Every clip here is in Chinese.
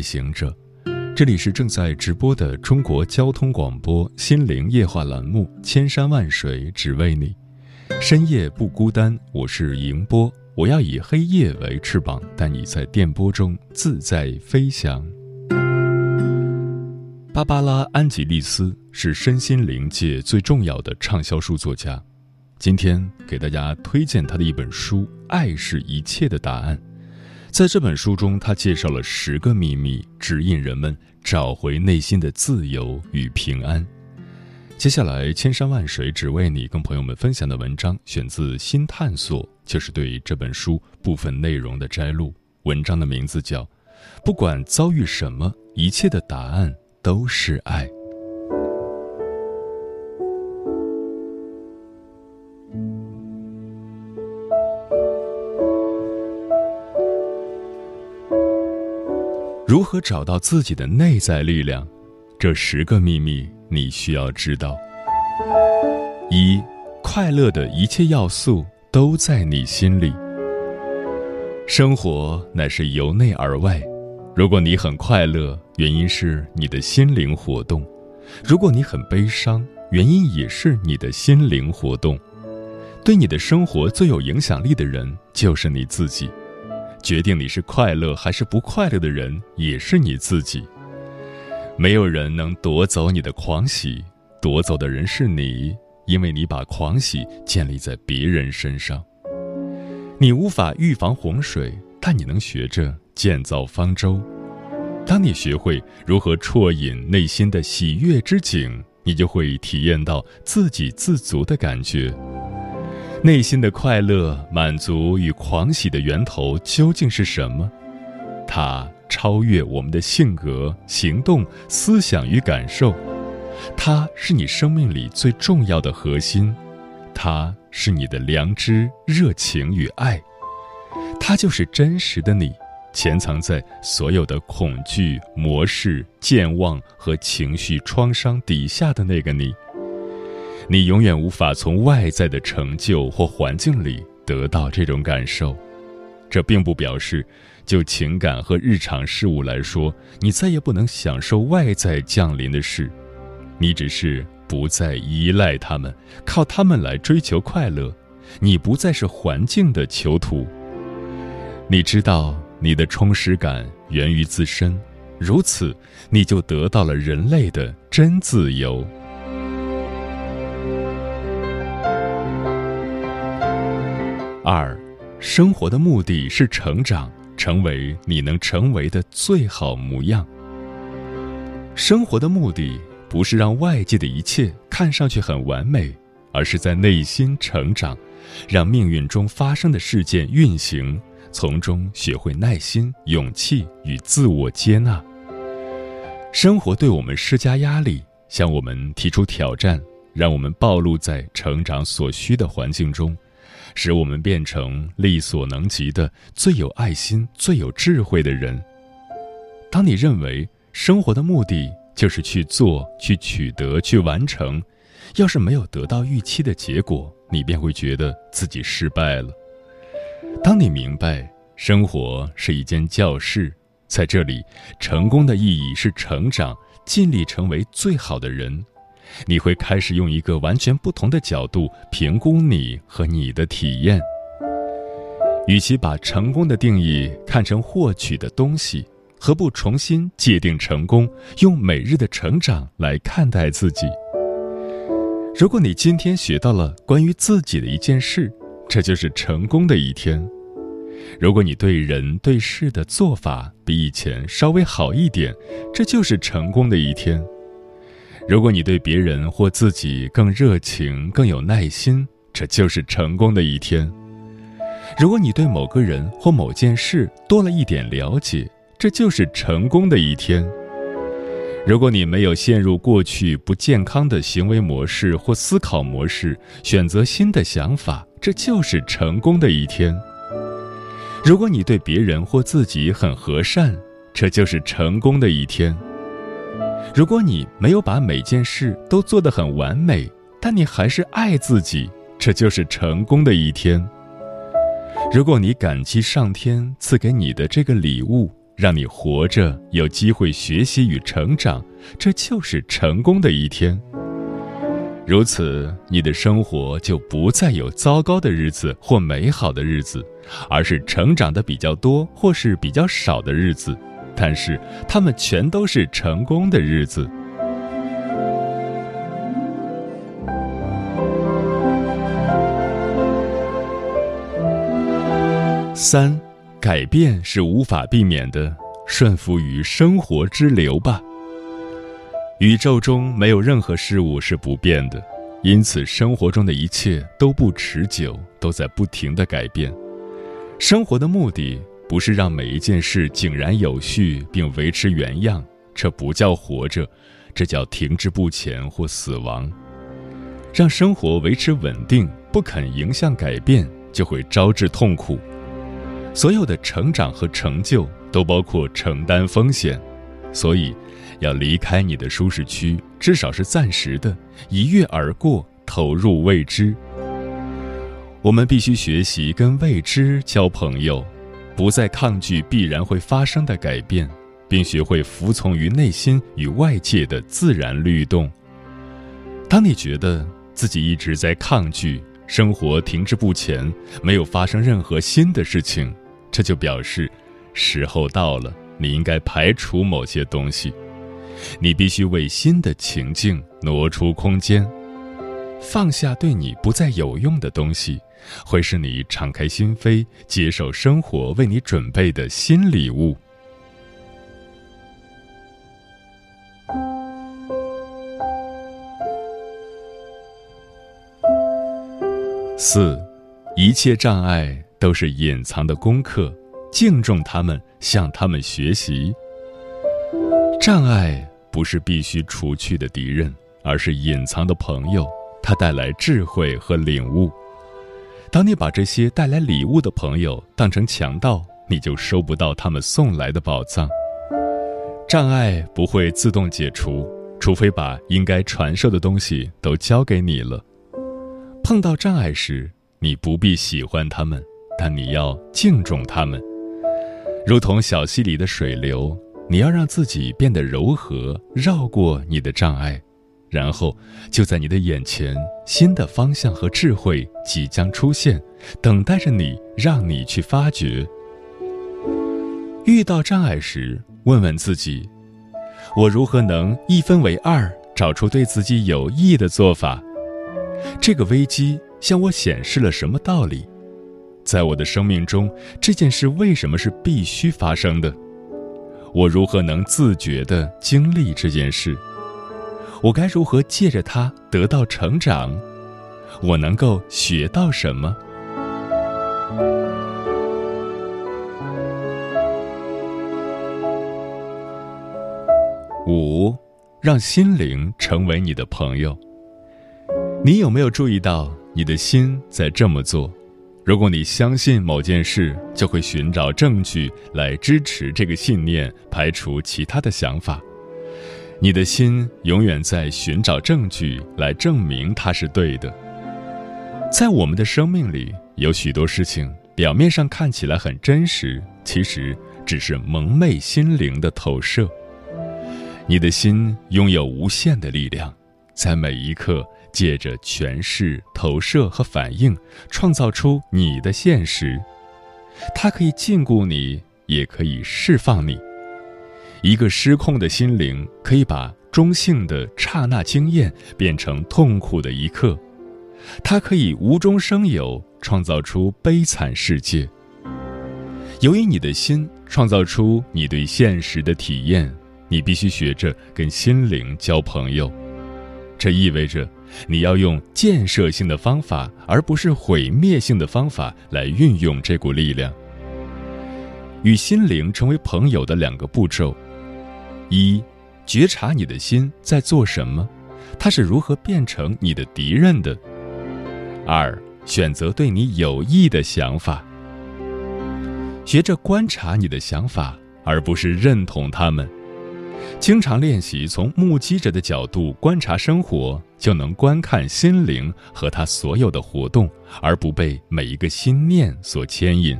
旅行者，这里是正在直播的中国交通广播心灵夜话栏目《千山万水只为你》，深夜不孤单，我是迎波，我要以黑夜为翅膀，带你在电波中自在飞翔。芭芭拉·安吉丽斯是身心灵界最重要的畅销书作家，今天给大家推荐他的一本书《爱是一切的答案》。在这本书中，他介绍了十个秘密，指引人们找回内心的自由与平安。接下来，千山万水只为你，跟朋友们分享的文章选自《新探索》，就是对这本书部分内容的摘录。文章的名字叫《不管遭遇什么，一切的答案都是爱》。如何找到自己的内在力量？这十个秘密你需要知道。一，快乐的一切要素都在你心里。生活乃是由内而外，如果你很快乐，原因是你的心灵活动；如果你很悲伤，原因也是你的心灵活动。对你的生活最有影响力的人就是你自己。决定你是快乐还是不快乐的人，也是你自己。没有人能夺走你的狂喜，夺走的人是你，因为你把狂喜建立在别人身上。你无法预防洪水，但你能学着建造方舟。当你学会如何啜饮内心的喜悦之井，你就会体验到自给自足的感觉。内心的快乐、满足与狂喜的源头究竟是什么？它超越我们的性格、行动、思想与感受。它是你生命里最重要的核心。它是你的良知、热情与爱。它就是真实的你，潜藏在所有的恐惧、模式、健忘和情绪创伤底下的那个你。你永远无法从外在的成就或环境里得到这种感受，这并不表示，就情感和日常事物来说，你再也不能享受外在降临的事。你只是不再依赖他们，靠他们来追求快乐。你不再是环境的囚徒。你知道你的充实感源于自身，如此，你就得到了人类的真自由。二，生活的目的是成长，成为你能成为的最好模样。生活的目的不是让外界的一切看上去很完美，而是在内心成长，让命运中发生的事件运行，从中学会耐心、勇气与自我接纳。生活对我们施加压力，向我们提出挑战，让我们暴露在成长所需的环境中。使我们变成力所能及的最有爱心、最有智慧的人。当你认为生活的目的就是去做、去取得、去完成，要是没有得到预期的结果，你便会觉得自己失败了。当你明白生活是一间教室，在这里，成功的意义是成长，尽力成为最好的人。你会开始用一个完全不同的角度评估你和你的体验。与其把成功的定义看成获取的东西，何不重新界定成功，用每日的成长来看待自己？如果你今天学到了关于自己的一件事，这就是成功的一天。如果你对人对事的做法比以前稍微好一点，这就是成功的一天。如果你对别人或自己更热情、更有耐心，这就是成功的一天；如果你对某个人或某件事多了一点了解，这就是成功的一天。如果你没有陷入过去不健康的行为模式或思考模式，选择新的想法，这就是成功的一天。如果你对别人或自己很和善，这就是成功的一天。如果你没有把每件事都做得很完美，但你还是爱自己，这就是成功的一天。如果你感激上天赐给你的这个礼物。让你活着有机会学习与成长，这就是成功的一天。如此，你的生活就不再有糟糕的日子或美好的日子，而是成长的比较多或是比较少的日子，但是他们全都是成功的日子。三。改变是无法避免的，顺服于生活之流吧。宇宙中没有任何事物是不变的，因此生活中的一切都不持久，都在不停的改变。生活的目的不是让每一件事井然有序并维持原样，这不叫活着，这叫停滞不前或死亡。让生活维持稳定，不肯迎向改变，就会招致痛苦。所有的成长和成就都包括承担风险，所以要离开你的舒适区，至少是暂时的，一跃而过，投入未知。我们必须学习跟未知交朋友，不再抗拒必然会发生的改变，并学会服从于内心与外界的自然律动。当你觉得自己一直在抗拒，生活停滞不前，没有发生任何新的事情。这就表示，时候到了，你应该排除某些东西，你必须为新的情境挪出空间，放下对你不再有用的东西，会使你敞开心扉，接受生活为你准备的新礼物。四，一切障碍。都是隐藏的功课，敬重他们，向他们学习。障碍不是必须除去的敌人，而是隐藏的朋友，它带来智慧和领悟。当你把这些带来礼物的朋友当成强盗，你就收不到他们送来的宝藏。障碍不会自动解除，除非把应该传授的东西都交给你了。碰到障碍时，你不必喜欢他们。但你要敬重他们，如同小溪里的水流。你要让自己变得柔和，绕过你的障碍，然后就在你的眼前，新的方向和智慧即将出现，等待着你，让你去发掘。遇到障碍时，问问自己：我如何能一分为二，找出对自己有益的做法？这个危机向我显示了什么道理？在我的生命中，这件事为什么是必须发生的？我如何能自觉地经历这件事？我该如何借着它得到成长？我能够学到什么？五，让心灵成为你的朋友。你有没有注意到，你的心在这么做？如果你相信某件事，就会寻找证据来支持这个信念，排除其他的想法。你的心永远在寻找证据来证明它是对的。在我们的生命里，有许多事情表面上看起来很真实，其实只是蒙昧心灵的投射。你的心拥有无限的力量，在每一刻。借着诠释、投射和反应，创造出你的现实。它可以禁锢你，也可以释放你。一个失控的心灵可以把中性的刹那经验变成痛苦的一刻。它可以无中生有，创造出悲惨世界。由于你的心创造出你对现实的体验，你必须学着跟心灵交朋友。这意味着。你要用建设性的方法，而不是毁灭性的方法来运用这股力量。与心灵成为朋友的两个步骤：一、觉察你的心在做什么，它是如何变成你的敌人的；二、选择对你有益的想法。学着观察你的想法，而不是认同他们。经常练习从目击者的角度观察生活，就能观看心灵和他所有的活动，而不被每一个心念所牵引。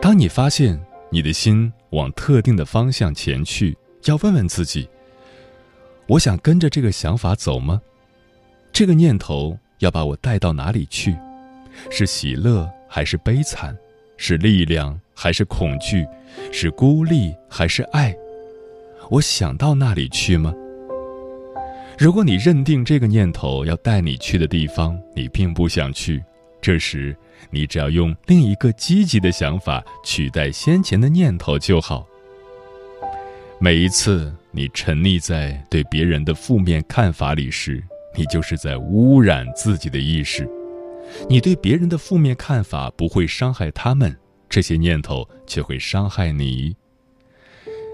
当你发现你的心往特定的方向前去，要问问自己：我想跟着这个想法走吗？这个念头要把我带到哪里去？是喜乐还是悲惨？是力量还是恐惧？是孤立还是爱？我想到那里去吗？如果你认定这个念头要带你去的地方，你并不想去，这时你只要用另一个积极的想法取代先前的念头就好。每一次你沉溺在对别人的负面看法里时，你就是在污染自己的意识。你对别人的负面看法不会伤害他们，这些念头却会伤害你。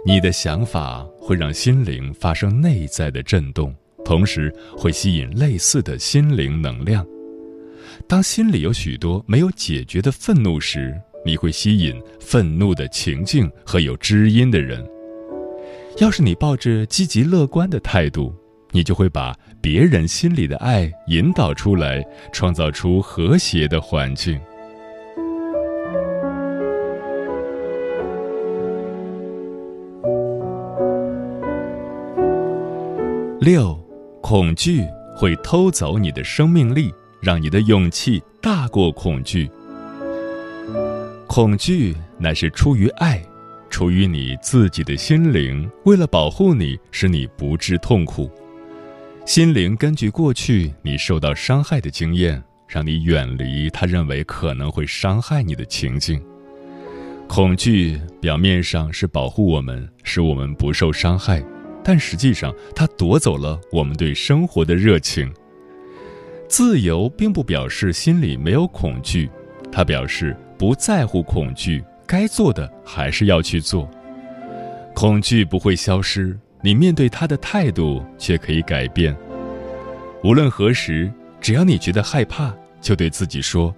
你的想法会让心灵发生内在的震动，同时会吸引类似的心灵能量。当心里有许多没有解决的愤怒时，你会吸引愤怒的情境和有知音的人。要是你抱着积极乐观的态度，你就会把别人心里的爱引导出来，创造出和谐的环境。六，恐惧会偷走你的生命力，让你的勇气大过恐惧。恐惧乃是出于爱，出于你自己的心灵，为了保护你，使你不致痛苦。心灵根据过去你受到伤害的经验，让你远离他认为可能会伤害你的情境。恐惧表面上是保护我们，使我们不受伤害。但实际上，它夺走了我们对生活的热情。自由并不表示心里没有恐惧，它表示不在乎恐惧，该做的还是要去做。恐惧不会消失，你面对它的态度却可以改变。无论何时，只要你觉得害怕，就对自己说：“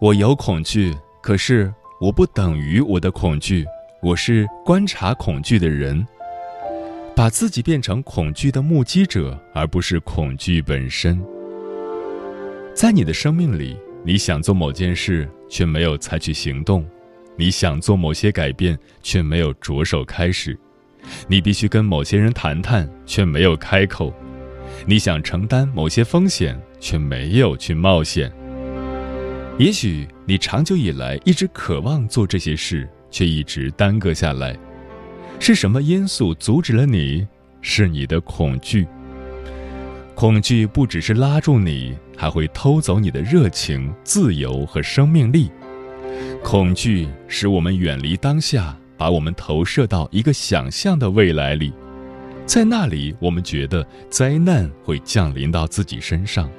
我有恐惧，可是我不等于我的恐惧，我是观察恐惧的人。”把自己变成恐惧的目击者，而不是恐惧本身。在你的生命里，你想做某件事却没有采取行动；你想做某些改变却没有着手开始；你必须跟某些人谈谈却没有开口；你想承担某些风险却没有去冒险。也许你长久以来一直渴望做这些事，却一直耽搁下来。是什么因素阻止了你？是你的恐惧。恐惧不只是拉住你，还会偷走你的热情、自由和生命力。恐惧使我们远离当下，把我们投射到一个想象的未来里，在那里，我们觉得灾难会降临到自己身上，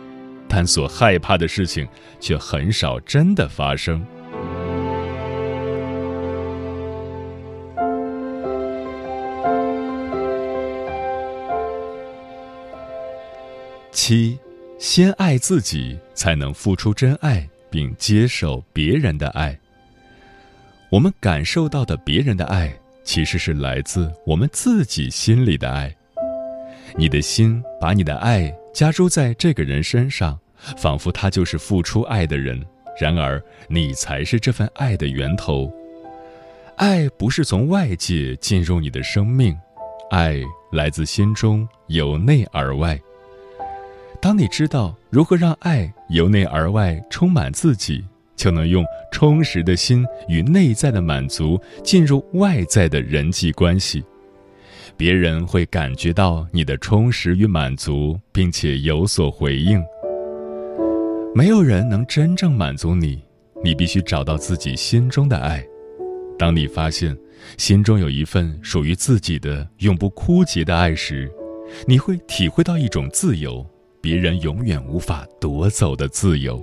但所害怕的事情却很少真的发生。七，先爱自己，才能付出真爱，并接受别人的爱。我们感受到的别人的爱，其实是来自我们自己心里的爱。你的心把你的爱加诸在这个人身上，仿佛他就是付出爱的人。然而，你才是这份爱的源头。爱不是从外界进入你的生命，爱来自心中，由内而外。当你知道如何让爱由内而外充满自己，就能用充实的心与内在的满足进入外在的人际关系。别人会感觉到你的充实与满足，并且有所回应。没有人能真正满足你，你必须找到自己心中的爱。当你发现心中有一份属于自己的永不枯竭的爱时，你会体会到一种自由。别人永远无法夺走的自由。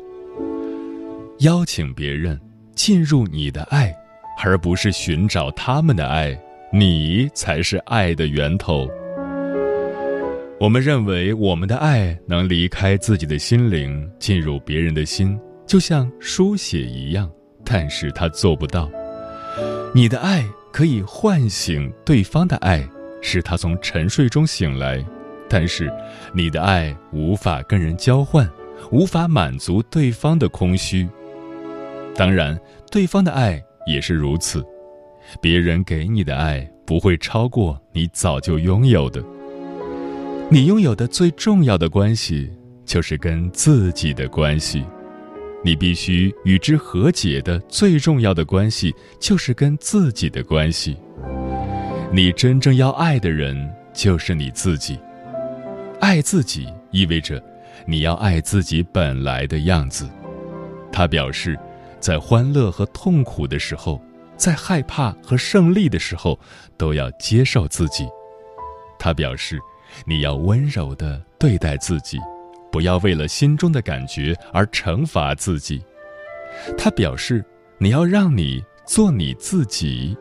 邀请别人进入你的爱，而不是寻找他们的爱，你才是爱的源头。我们认为我们的爱能离开自己的心灵，进入别人的心，就像书写一样，但是他做不到。你的爱可以唤醒对方的爱，使他从沉睡中醒来，但是你的爱无法跟人交换，无法满足对方的空虚。当然，对方的爱也是如此，别人给你的爱不会超过你早就拥有的。你拥有的最重要的关系，就是跟自己的关系。你必须与之和解的最重要的关系，就是跟自己的关系。你真正要爱的人，就是你自己。爱自己意味着，你要爱自己本来的样子。它表示，在欢乐和痛苦的时候，在害怕和胜利的时候，都要接受自己。他表示。你要温柔地对待自己，不要为了心中的感觉而惩罚自己。他表示，你要让你做你自己。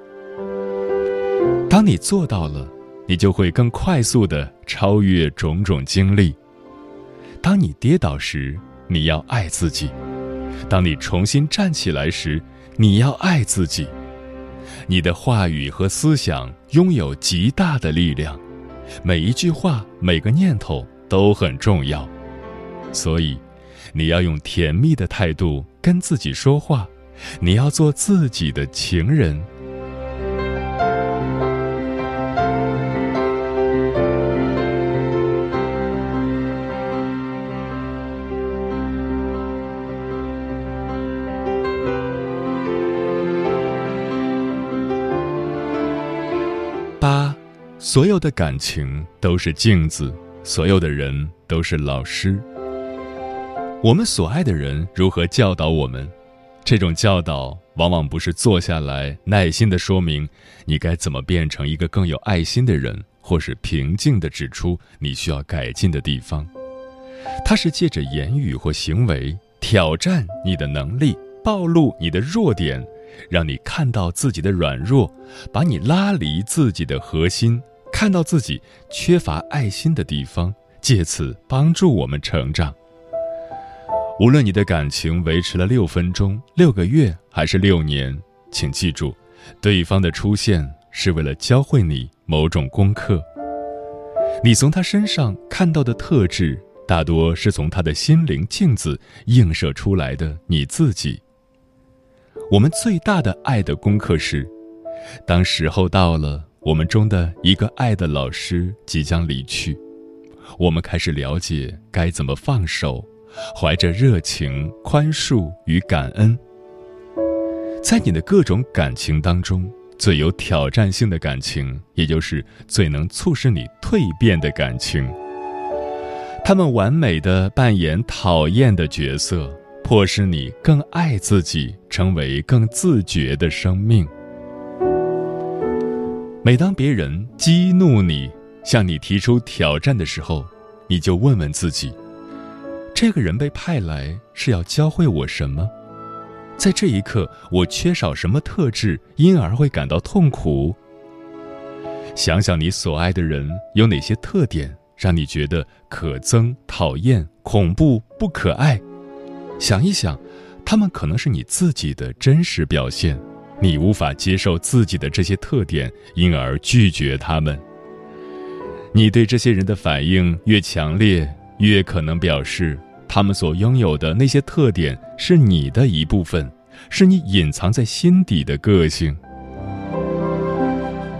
当你做到了，你就会更快速地超越种种经历。当你跌倒时，你要爱自己；当你重新站起来时，你要爱自己。你的话语和思想拥有极大的力量。每一句话，每个念头都很重要，所以你要用甜蜜的态度跟自己说话，你要做自己的情人。所有的感情都是镜子，所有的人都是老师。我们所爱的人如何教导我们？这种教导往往不是坐下来耐心的说明你该怎么变成一个更有爱心的人，或是平静的指出你需要改进的地方。它是借着言语或行为挑战你的能力，暴露你的弱点，让你看到自己的软弱，把你拉离自己的核心。看到自己缺乏爱心的地方，借此帮助我们成长。无论你的感情维持了六分钟、六个月还是六年，请记住，对方的出现是为了教会你某种功课。你从他身上看到的特质，大多是从他的心灵镜子映射出来的你自己。我们最大的爱的功课是，当时候到了。我们中的一个爱的老师即将离去，我们开始了解该怎么放手，怀着热情、宽恕与感恩。在你的各种感情当中，最有挑战性的感情，也就是最能促使你蜕变的感情。他们完美的扮演讨厌的角色，迫使你更爱自己，成为更自觉的生命。每当别人激怒你，向你提出挑战的时候，你就问问自己：这个人被派来是要教会我什么？在这一刻，我缺少什么特质，因而会感到痛苦？想想你所爱的人有哪些特点，让你觉得可憎、讨厌、恐怖、不可爱？想一想，他们可能是你自己的真实表现。你无法接受自己的这些特点，因而拒绝他们。你对这些人的反应越强烈，越可能表示他们所拥有的那些特点是你的一部分，是你隐藏在心底的个性。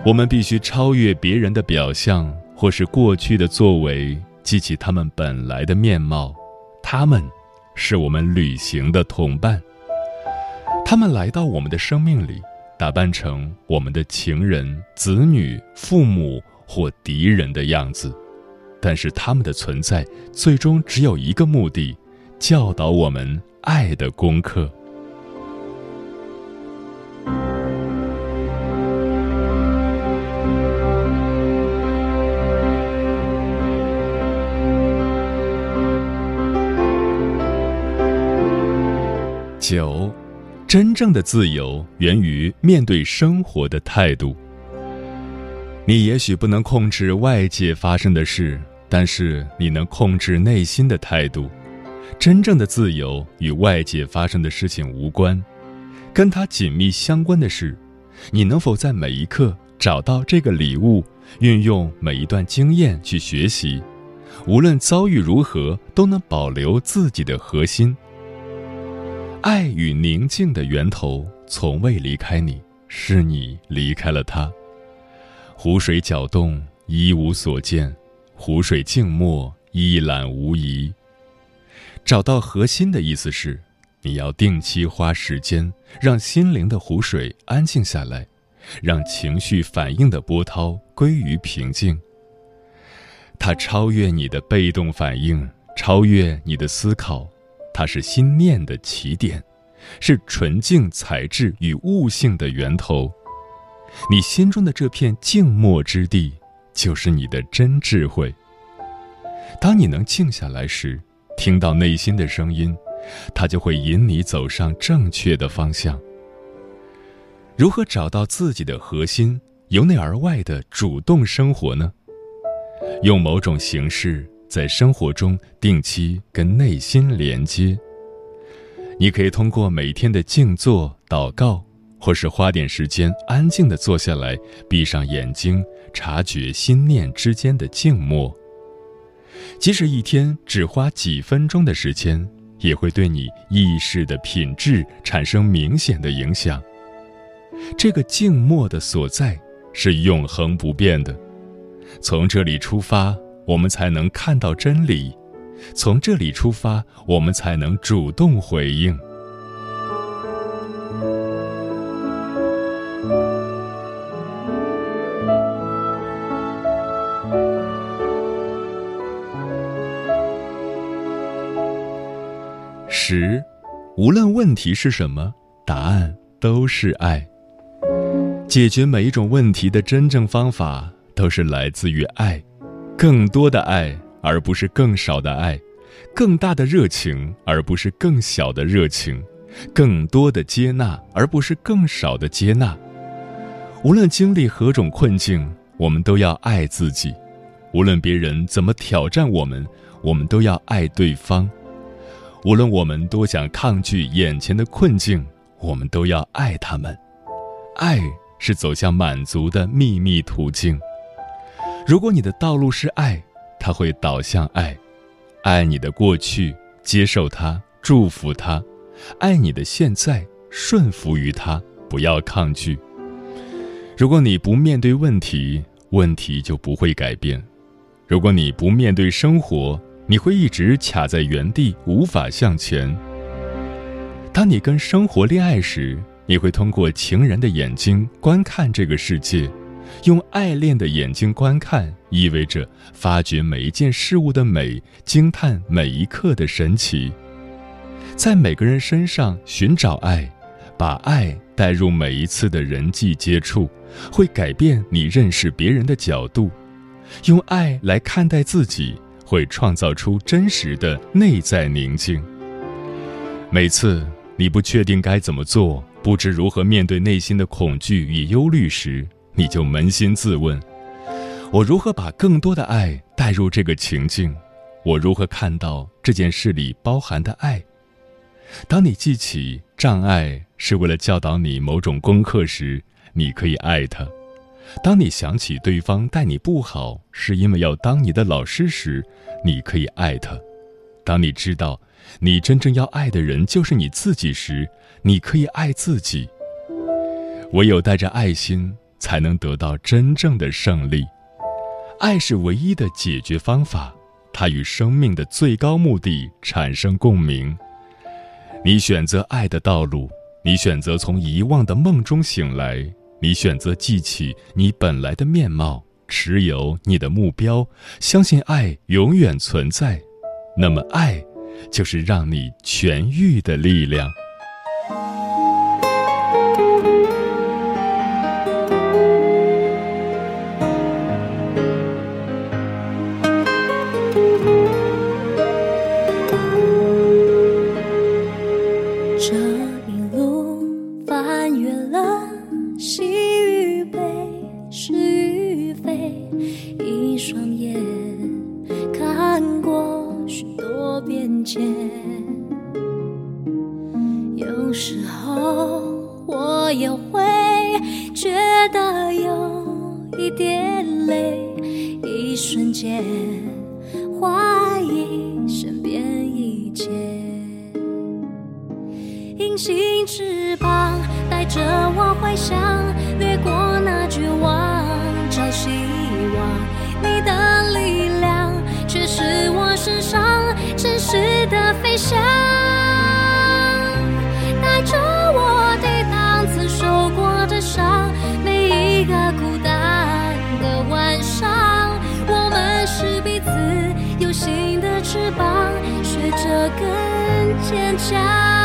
我们必须超越别人的表象或是过去的作为，记起他们本来的面貌。他们，是我们旅行的同伴。他们来到我们的生命里，打扮成我们的情人、子女、父母或敌人的样子，但是他们的存在最终只有一个目的：教导我们爱的功课。九。真正的自由源于面对生活的态度。你也许不能控制外界发生的事，但是你能控制内心的态度。真正的自由与外界发生的事情无关，跟它紧密相关的是，你能否在每一刻找到这个礼物，运用每一段经验去学习，无论遭遇如何，都能保留自己的核心。爱与宁静的源头从未离开你，是你离开了它。湖水搅动，一无所见；湖水静默，一览无遗。找到核心的意思是，你要定期花时间，让心灵的湖水安静下来，让情绪反应的波涛归于平静。它超越你的被动反应，超越你的思考，它是心念的起点，是纯净材质与悟性的源头。你心中的这片静默之地，就是你的真智慧。当你能静下来时，听到内心的声音，它就会引你走上正确的方向。如何找到自己的核心，由内而外的主动生活呢？用某种形式在生活中定期跟内心连接。你可以通过每天的静坐、祷告。或是花点时间安静的坐下来，闭上眼睛，察觉心念之间的静默。即使一天只花几分钟的时间，也会对你意识的品质产生明显的影响。这个静默的所在是永恒不变的，从这里出发，我们才能看到真理；从这里出发，我们才能主动回应。十，无论问题是什么，答案都是爱。解决每一种问题的真正方法都是来自于爱，更多的爱，而不是更少的爱；更大的热情，而不是更小的热情；更多的接纳，而不是更少的接纳。无论经历何种困境，我们都要爱自己；无论别人怎么挑战我们，我们都要爱对方。无论我们多想抗拒眼前的困境，我们都要爱他们。爱是走向满足的秘密途径。如果你的道路是爱，它会导向爱。爱你的过去，接受它，祝福它；爱你的现在，顺服于它，不要抗拒。如果你不面对问题，问题就不会改变；如果你不面对生活，你会一直卡在原地，无法向前。当你跟生活恋爱时，你会通过情人的眼睛观看这个世界，用爱恋的眼睛观看，意味着发掘每一件事物的美，惊叹每一刻的神奇。在每个人身上寻找爱，把爱带入每一次的人际接触，会改变你认识别人的角度。用爱来看待自己。会创造出真实的内在宁静。每次你不确定该怎么做，不知如何面对内心的恐惧与忧虑时，你就扪心自问：我如何把更多的爱带入这个情境？我如何看到这件事里包含的爱？当你记起障碍是为了教导你某种功课时，你可以爱他。当你想起对方待你不好，是因为要当你的老师时，你可以爱他；当你知道你真正要爱的人就是你自己时，你可以爱自己。唯有带着爱心，才能得到真正的胜利。爱是唯一的解决方法，它与生命的最高目的产生共鸣。你选择爱的道路，你选择从遗忘的梦中醒来。你选择记起你本来的面貌，持有你的目标，相信爱永远存在，那么爱就是让你痊愈的力量。的飞翔，带着我抵挡曾受过的伤，每一个孤单的晚上，我们是彼此有心的翅膀，学着更坚强。